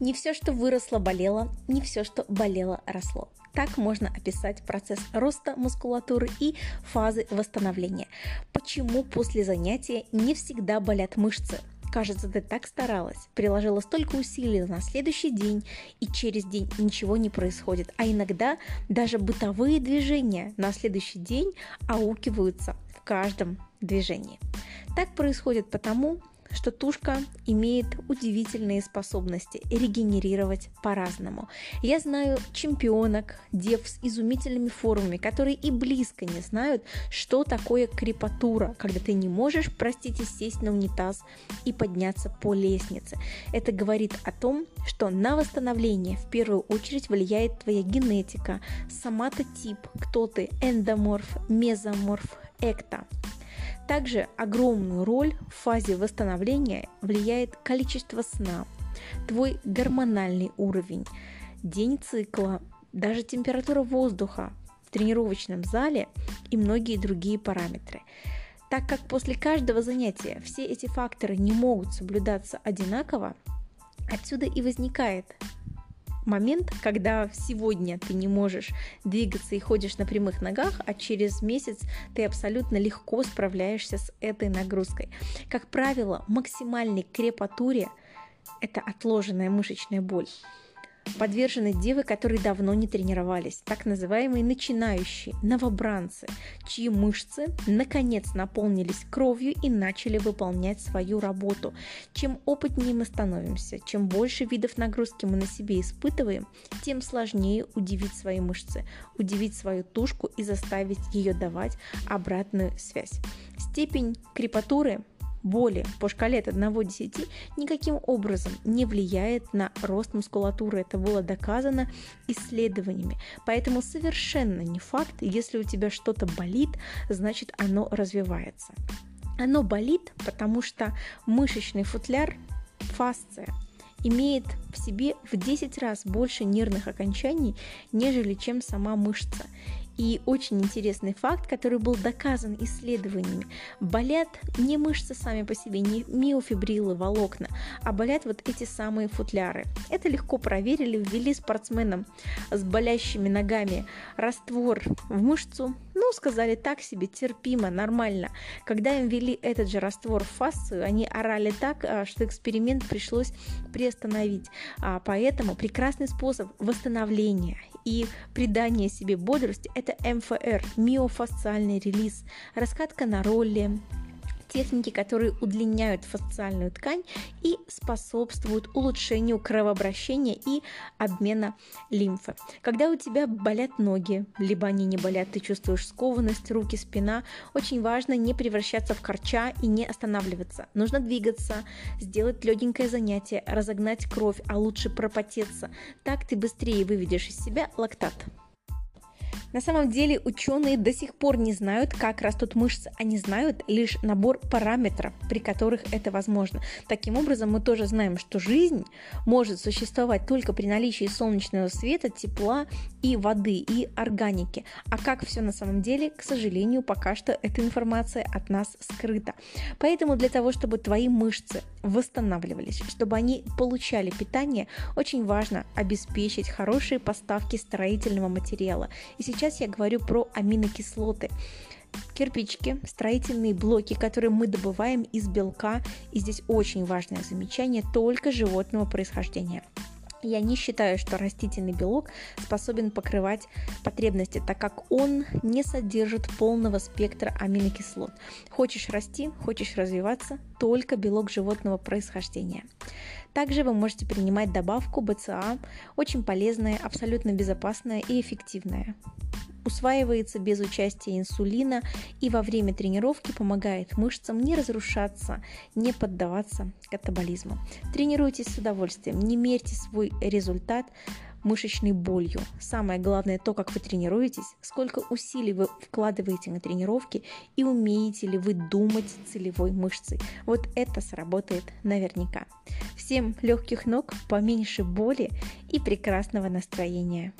Не все, что выросло, болело, не все, что болело, росло. Так можно описать процесс роста мускулатуры и фазы восстановления. Почему после занятия не всегда болят мышцы? Кажется, ты так старалась, приложила столько усилий на следующий день, и через день ничего не происходит. А иногда даже бытовые движения на следующий день аукиваются в каждом движении. Так происходит потому, что тушка имеет удивительные способности регенерировать по-разному. Я знаю чемпионок, дев с изумительными формами, которые и близко не знают, что такое крепатура, когда ты не можешь, простите, сесть на унитаз и подняться по лестнице. Это говорит о том, что на восстановление в первую очередь влияет твоя генетика, соматотип, кто ты, эндоморф, мезоморф, экта. Также огромную роль в фазе восстановления влияет количество сна, твой гормональный уровень, день цикла, даже температура воздуха в тренировочном зале и многие другие параметры. Так как после каждого занятия все эти факторы не могут соблюдаться одинаково, отсюда и возникает момент, когда сегодня ты не можешь двигаться и ходишь на прямых ногах, а через месяц ты абсолютно легко справляешься с этой нагрузкой. Как правило, максимальной крепатуре это отложенная мышечная боль подвержены девы, которые давно не тренировались, так называемые начинающие, новобранцы, чьи мышцы наконец наполнились кровью и начали выполнять свою работу. Чем опытнее мы становимся, чем больше видов нагрузки мы на себе испытываем, тем сложнее удивить свои мышцы, удивить свою тушку и заставить ее давать обратную связь. Степень крепатуры боли по шкале от 1 до 10 никаким образом не влияет на рост мускулатуры. Это было доказано исследованиями. Поэтому совершенно не факт, если у тебя что-то болит, значит оно развивается. Оно болит, потому что мышечный футляр, фасция, имеет в себе в 10 раз больше нервных окончаний, нежели чем сама мышца. И очень интересный факт, который был доказан исследованиями. Болят не мышцы сами по себе, не миофибрилы, волокна, а болят вот эти самые футляры. Это легко проверили, ввели спортсменам с болящими ногами раствор в мышцу, ну, сказали так себе, терпимо, нормально. Когда им ввели этот же раствор в фасцию, они орали так, а, что эксперимент пришлось приостановить. А поэтому прекрасный способ восстановления и придания себе бодрости – это МФР – миофасциальный релиз, раскатка на ролле, техники, которые удлиняют фасциальную ткань и способствуют улучшению кровообращения и обмена лимфы. Когда у тебя болят ноги, либо они не болят, ты чувствуешь скованность, руки, спина, очень важно не превращаться в корча и не останавливаться. Нужно двигаться, сделать легенькое занятие, разогнать кровь, а лучше пропотеться. Так ты быстрее выведешь из себя лактат. На самом деле ученые до сих пор не знают, как растут мышцы, они знают лишь набор параметров, при которых это возможно. Таким образом, мы тоже знаем, что жизнь может существовать только при наличии солнечного света, тепла и воды, и органики. А как все на самом деле, к сожалению, пока что эта информация от нас скрыта. Поэтому для того, чтобы твои мышцы восстанавливались, чтобы они получали питание, очень важно обеспечить хорошие поставки строительного материала. И сейчас сейчас я говорю про аминокислоты кирпичики, строительные блоки, которые мы добываем из белка. И здесь очень важное замечание, только животного происхождения. Я не считаю, что растительный белок способен покрывать потребности, так как он не содержит полного спектра аминокислот. Хочешь расти, хочешь развиваться, только белок животного происхождения. Также вы можете принимать добавку БЦА, очень полезная, абсолютно безопасная и эффективная усваивается без участия инсулина и во время тренировки помогает мышцам не разрушаться, не поддаваться катаболизму. Тренируйтесь с удовольствием, не мерьте свой результат мышечной болью. Самое главное то, как вы тренируетесь, сколько усилий вы вкладываете на тренировки и умеете ли вы думать целевой мышцей. Вот это сработает наверняка. Всем легких ног, поменьше боли и прекрасного настроения.